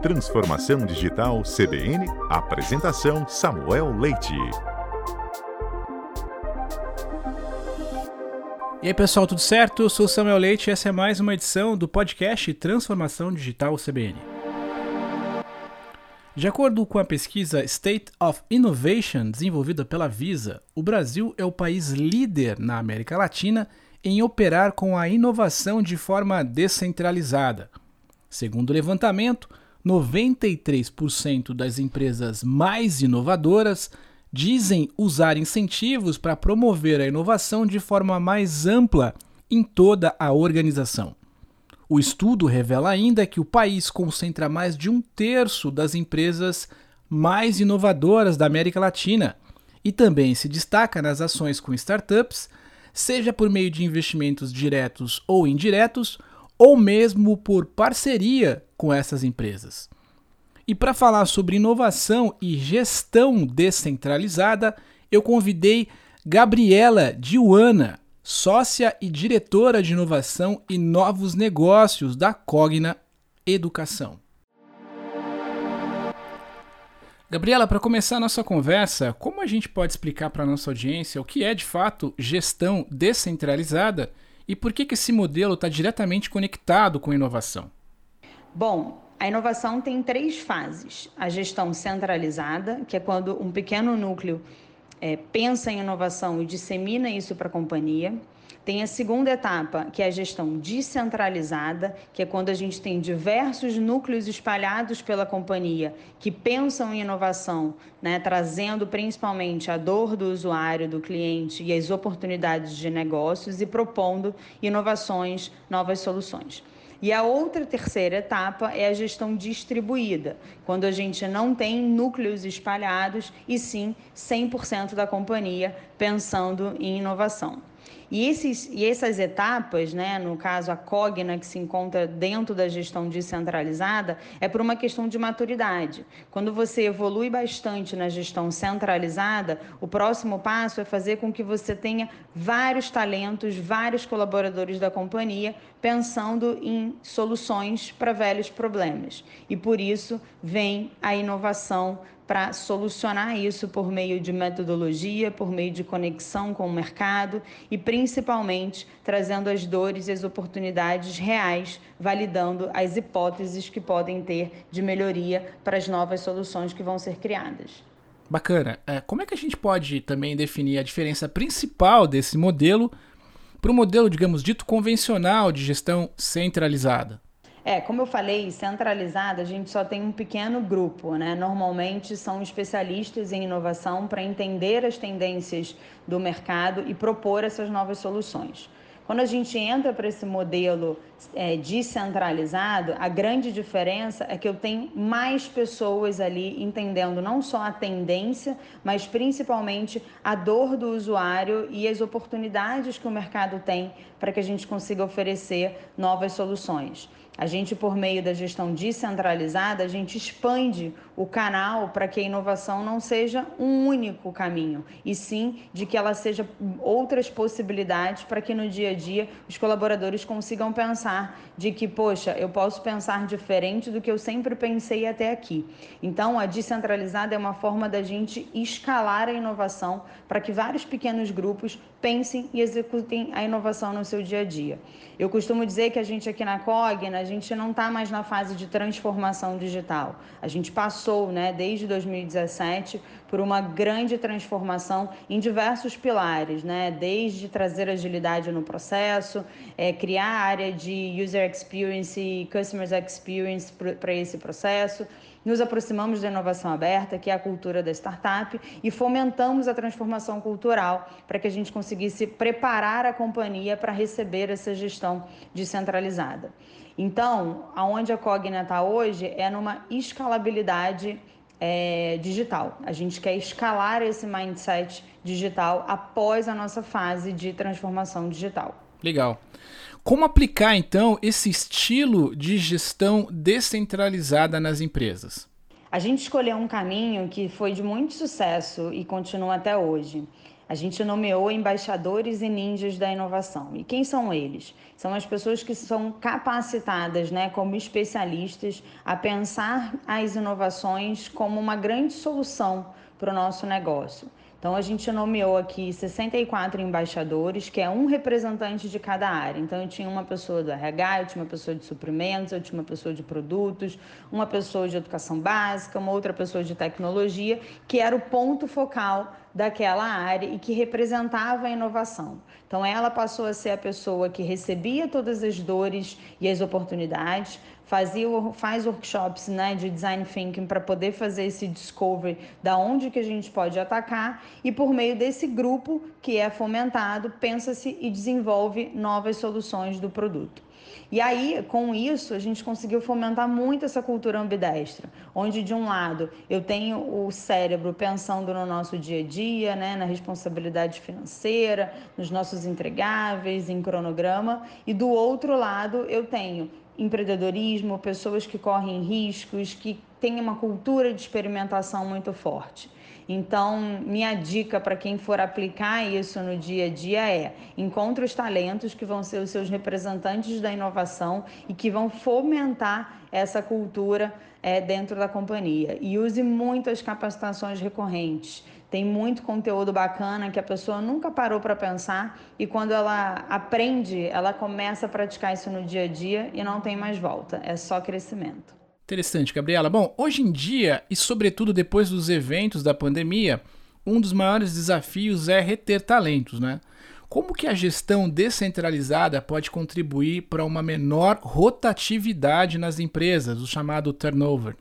Transformação Digital CBN, apresentação Samuel Leite. E aí pessoal, tudo certo? Eu sou Samuel Leite e essa é mais uma edição do podcast Transformação Digital CBN. De acordo com a pesquisa State of Innovation desenvolvida pela Visa, o Brasil é o país líder na América Latina em operar com a inovação de forma descentralizada. Segundo o levantamento, 93% das empresas mais inovadoras dizem usar incentivos para promover a inovação de forma mais ampla em toda a organização. O estudo revela ainda que o país concentra mais de um terço das empresas mais inovadoras da América Latina e também se destaca nas ações com startups, seja por meio de investimentos diretos ou indiretos, ou mesmo por parceria com essas empresas. E para falar sobre inovação e gestão descentralizada, eu convidei Gabriela Diuana, sócia e diretora de inovação e novos negócios da Cogna Educação. Gabriela, para começar a nossa conversa, como a gente pode explicar para a nossa audiência o que é de fato gestão descentralizada e por que, que esse modelo está diretamente conectado com inovação? Bom, a inovação tem três fases: a gestão centralizada, que é quando um pequeno núcleo é, pensa em inovação e dissemina isso para a companhia. Tem a segunda etapa, que é a gestão descentralizada, que é quando a gente tem diversos núcleos espalhados pela companhia que pensam em inovação, né, trazendo principalmente a dor do usuário, do cliente e as oportunidades de negócios e propondo inovações, novas soluções. E a outra terceira etapa é a gestão distribuída, quando a gente não tem núcleos espalhados e sim 100% da companhia pensando em inovação. E, esses, e essas etapas, né, no caso a Cogna, que se encontra dentro da gestão descentralizada, é por uma questão de maturidade. Quando você evolui bastante na gestão centralizada, o próximo passo é fazer com que você tenha vários talentos, vários colaboradores da companhia pensando em soluções para velhos problemas. E por isso vem a inovação para solucionar isso por meio de metodologia, por meio de conexão com o mercado e principalmente trazendo as dores e as oportunidades reais, validando as hipóteses que podem ter de melhoria para as novas soluções que vão ser criadas. Bacana. É, como é que a gente pode também definir a diferença principal desse modelo para o modelo, digamos, dito convencional de gestão centralizada? É, como eu falei, centralizada, a gente só tem um pequeno grupo, né? Normalmente são especialistas em inovação para entender as tendências do mercado e propor essas novas soluções. Quando a gente entra para esse modelo é, descentralizado, a grande diferença é que eu tenho mais pessoas ali entendendo não só a tendência, mas principalmente a dor do usuário e as oportunidades que o mercado tem para que a gente consiga oferecer novas soluções. A gente, por meio da gestão descentralizada, a gente expande o canal para que a inovação não seja um único caminho, e sim de que ela seja outras possibilidades para que no dia a dia os colaboradores consigam pensar de que, poxa, eu posso pensar diferente do que eu sempre pensei até aqui. Então, a descentralizada é uma forma da gente escalar a inovação para que vários pequenos grupos pensem e executem a inovação no seu dia a dia. Eu costumo dizer que a gente aqui na Cogna, a gente não está mais na fase de transformação digital. A gente passou, né, desde 2017, por uma grande transformação em diversos pilares, né, desde trazer agilidade no processo, é, criar a área de user experience e customers experience para esse processo, nos aproximamos da inovação aberta, que é a cultura da startup, e fomentamos a transformação cultural para que a gente conseguisse preparar a companhia para receber essa gestão descentralizada. Então, aonde a Cogna está hoje é numa escalabilidade é, digital. A gente quer escalar esse mindset digital após a nossa fase de transformação digital. Legal. Como aplicar então esse estilo de gestão descentralizada nas empresas? A gente escolheu um caminho que foi de muito sucesso e continua até hoje. A gente nomeou embaixadores e ninjas da inovação. E quem são eles? São as pessoas que são capacitadas, né, como especialistas, a pensar as inovações como uma grande solução para o nosso negócio. Então a gente nomeou aqui 64 embaixadores, que é um representante de cada área. Então eu tinha uma pessoa do RH, eu tinha uma pessoa de suprimentos, eu tinha uma pessoa de produtos, uma pessoa de educação básica, uma outra pessoa de tecnologia, que era o ponto focal daquela área e que representava a inovação. Então ela passou a ser a pessoa que recebia todas as dores e as oportunidades, fazia, faz workshops né, de design thinking para poder fazer esse discovery da onde que a gente pode atacar e por meio desse grupo que é fomentado, pensa-se e desenvolve novas soluções do produto. E aí, com isso, a gente conseguiu fomentar muito essa cultura ambidestra, onde de um lado eu tenho o cérebro pensando no nosso dia a dia, né, na responsabilidade financeira, nos nossos entregáveis, em cronograma, e do outro lado eu tenho empreendedorismo, pessoas que correm riscos, que têm uma cultura de experimentação muito forte. Então, minha dica para quem for aplicar isso no dia a dia é: encontre os talentos que vão ser os seus representantes da inovação e que vão fomentar essa cultura é, dentro da companhia. E use muito as capacitações recorrentes. Tem muito conteúdo bacana que a pessoa nunca parou para pensar e quando ela aprende, ela começa a praticar isso no dia a dia e não tem mais volta. É só crescimento. Interessante, Gabriela. Bom, hoje em dia, e sobretudo depois dos eventos da pandemia, um dos maiores desafios é reter talentos, né? Como que a gestão descentralizada pode contribuir para uma menor rotatividade nas empresas, o chamado turnover?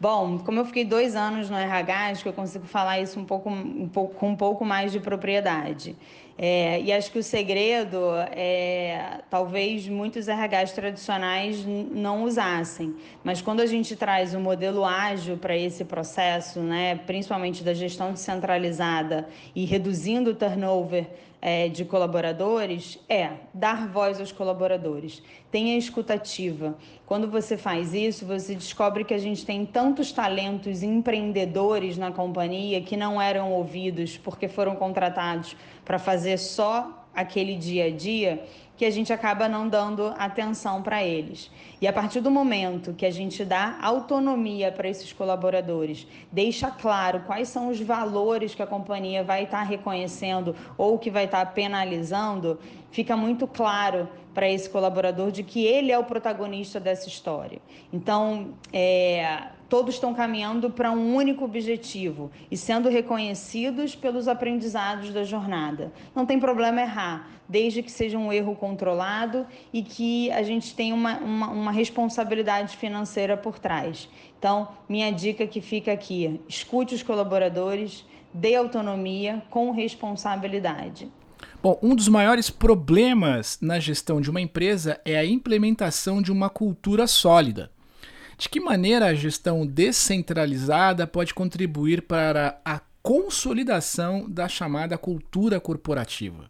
Bom, como eu fiquei dois anos no RH, acho que eu consigo falar isso um pouco, um pouco, com um pouco mais de propriedade. É, e acho que o segredo é talvez muitos RHs tradicionais não usassem, mas quando a gente traz o um modelo ágil para esse processo, né, principalmente da gestão descentralizada e reduzindo o turnover é, de colaboradores é dar voz aos colaboradores. Tenha escutativa. Quando você faz isso, você descobre que a gente tem tantos talentos empreendedores na companhia que não eram ouvidos porque foram contratados para fazer só aquele dia a dia que a gente acaba não dando atenção para eles. E a partir do momento que a gente dá autonomia para esses colaboradores, deixa claro quais são os valores que a companhia vai estar tá reconhecendo ou que vai estar tá penalizando, fica muito claro para esse colaborador de que ele é o protagonista dessa história. Então, é, todos estão caminhando para um único objetivo e sendo reconhecidos pelos aprendizados da jornada. Não tem problema errar, desde que seja um erro controlado e que a gente tenha uma, uma, uma responsabilidade financeira por trás. Então, minha dica que fica aqui: escute os colaboradores, dê autonomia com responsabilidade. Bom, um dos maiores problemas na gestão de uma empresa é a implementação de uma cultura sólida. De que maneira a gestão descentralizada pode contribuir para a consolidação da chamada cultura corporativa?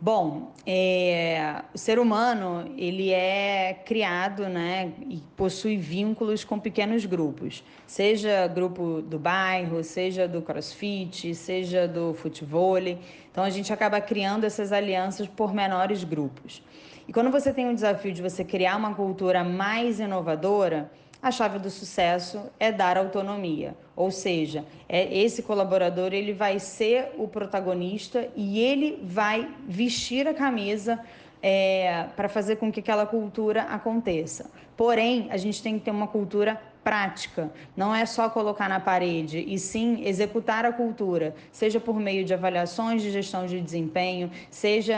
Bom, é, o ser humano ele é criado, né, e possui vínculos com pequenos grupos, seja grupo do bairro, seja do CrossFit, seja do futebol. Então a gente acaba criando essas alianças por menores grupos. E quando você tem o desafio de você criar uma cultura mais inovadora, a chave do sucesso é dar autonomia, ou seja, é esse colaborador ele vai ser o protagonista e ele vai vestir a camisa é, para fazer com que aquela cultura aconteça. Porém, a gente tem que ter uma cultura prática, não é só colocar na parede, e sim executar a cultura, seja por meio de avaliações de gestão de desempenho, seja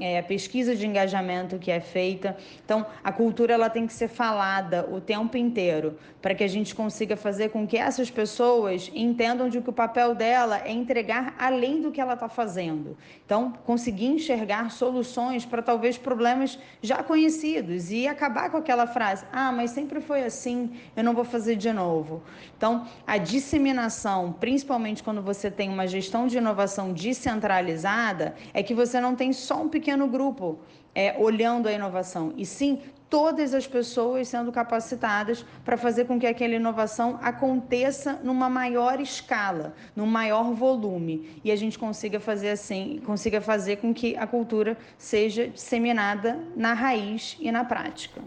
é, a pesquisa de engajamento que é feita. Então, a cultura ela tem que ser falada o tempo inteiro, para que a gente consiga fazer com que essas pessoas entendam de que o papel dela é entregar além do que ela está fazendo. Então, conseguir enxergar soluções para talvez problemas já conhecidos e acabar com aquela frase: ah, mas sempre foi assim, eu não vou vou fazer de novo. Então, a disseminação, principalmente quando você tem uma gestão de inovação descentralizada, é que você não tem só um pequeno grupo é, olhando a inovação, e sim todas as pessoas sendo capacitadas para fazer com que aquela inovação aconteça numa maior escala, num maior volume, e a gente consiga fazer assim, consiga fazer com que a cultura seja disseminada na raiz e na prática.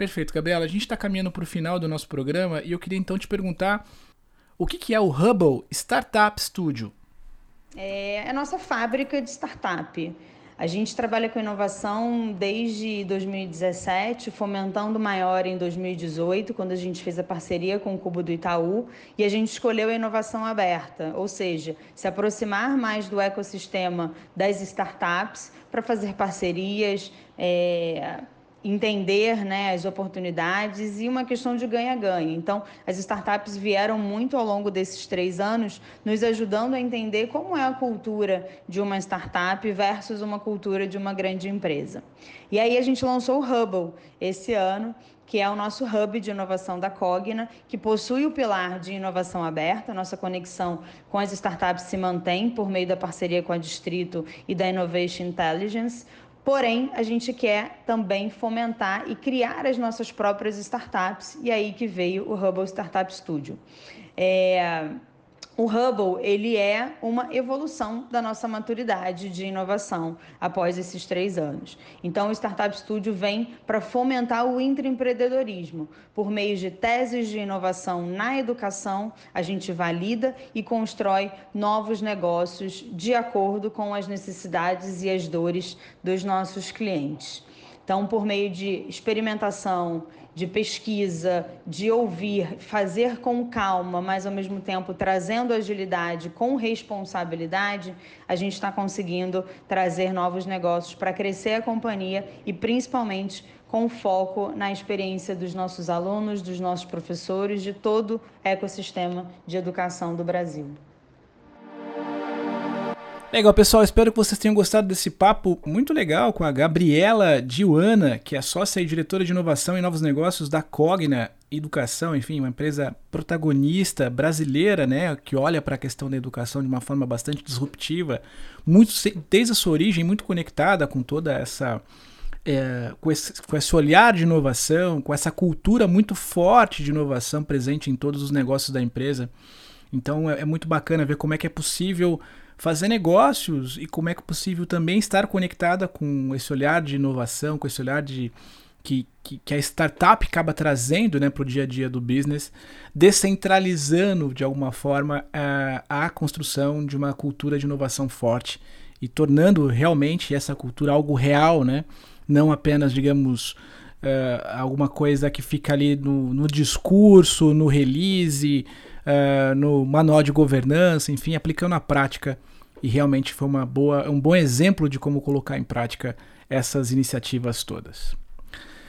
Perfeito, Gabriela. A gente está caminhando para o final do nosso programa e eu queria então te perguntar o que, que é o Hubble Startup Studio? É a nossa fábrica de startup. A gente trabalha com inovação desde 2017, fomentando maior em 2018, quando a gente fez a parceria com o Cubo do Itaú, e a gente escolheu a inovação aberta, ou seja, se aproximar mais do ecossistema das startups para fazer parcerias. É entender né, as oportunidades e uma questão de ganha-ganha. Então, as startups vieram muito ao longo desses três anos, nos ajudando a entender como é a cultura de uma startup versus uma cultura de uma grande empresa. E aí a gente lançou o Hubble esse ano, que é o nosso hub de inovação da Cogna, que possui o pilar de inovação aberta. Nossa conexão com as startups se mantém por meio da parceria com a Distrito e da Innovation Intelligence. Porém, a gente quer também fomentar e criar as nossas próprias startups, e aí que veio o Hubble Startup Studio. É, o Hubble ele é uma evolução da nossa maturidade de inovação após esses três anos. Então, o Startup Studio vem para fomentar o intraempreendedorismo. Por meio de teses de inovação na educação, a gente valida e constrói novos negócios de acordo com as necessidades e as dores dos nossos clientes. Então, por meio de experimentação, de pesquisa, de ouvir, fazer com calma, mas ao mesmo tempo trazendo agilidade com responsabilidade, a gente está conseguindo trazer novos negócios para crescer a companhia e principalmente com foco na experiência dos nossos alunos, dos nossos professores, de todo o ecossistema de educação do Brasil. Legal, pessoal. Espero que vocês tenham gostado desse papo muito legal com a Gabriela Diuana, que é sócia e diretora de inovação e novos negócios da Cogna Educação, enfim, uma empresa protagonista brasileira, né, que olha para a questão da educação de uma forma bastante disruptiva, muito desde a sua origem muito conectada com toda essa é, com, esse, com esse olhar de inovação, com essa cultura muito forte de inovação presente em todos os negócios da empresa. Então é, é muito bacana ver como é que é possível fazer negócios e como é que é possível também estar conectada com esse olhar de inovação, com esse olhar de que, que, que a startup acaba trazendo né, para o dia a dia do business, descentralizando de alguma forma a, a construção de uma cultura de inovação forte e tornando realmente essa cultura algo real, né? não apenas, digamos, uh, alguma coisa que fica ali no, no discurso, no release, uh, no manual de governança, enfim, aplicando na prática e realmente foi uma boa, um bom exemplo de como colocar em prática essas iniciativas todas.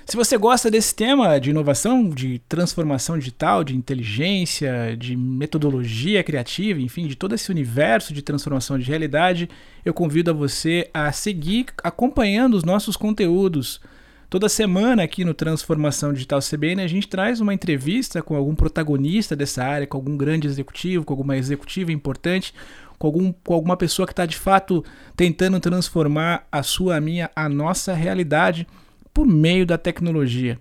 Se você gosta desse tema de inovação, de transformação digital, de inteligência, de metodologia criativa, enfim, de todo esse universo de transformação de realidade, eu convido a você a seguir acompanhando os nossos conteúdos Toda semana aqui no Transformação Digital CBN a gente traz uma entrevista com algum protagonista dessa área, com algum grande executivo, com alguma executiva importante, com, algum, com alguma pessoa que está de fato tentando transformar a sua, a minha, a nossa realidade por meio da tecnologia.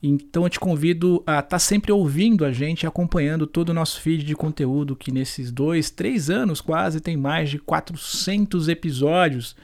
Então eu te convido a estar tá sempre ouvindo a gente, acompanhando todo o nosso feed de conteúdo, que nesses dois, três anos quase tem mais de 400 episódios.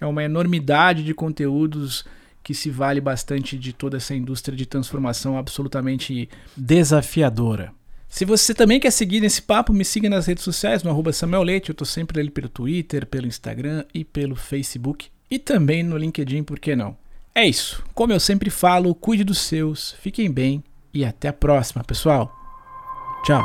É uma enormidade de conteúdos que se vale bastante de toda essa indústria de transformação absolutamente desafiadora. Se você também quer seguir nesse papo, me siga nas redes sociais, no arroba Samuel Leite. Eu estou sempre ali pelo Twitter, pelo Instagram e pelo Facebook. E também no LinkedIn, por que não? É isso. Como eu sempre falo, cuide dos seus, fiquem bem e até a próxima, pessoal. Tchau.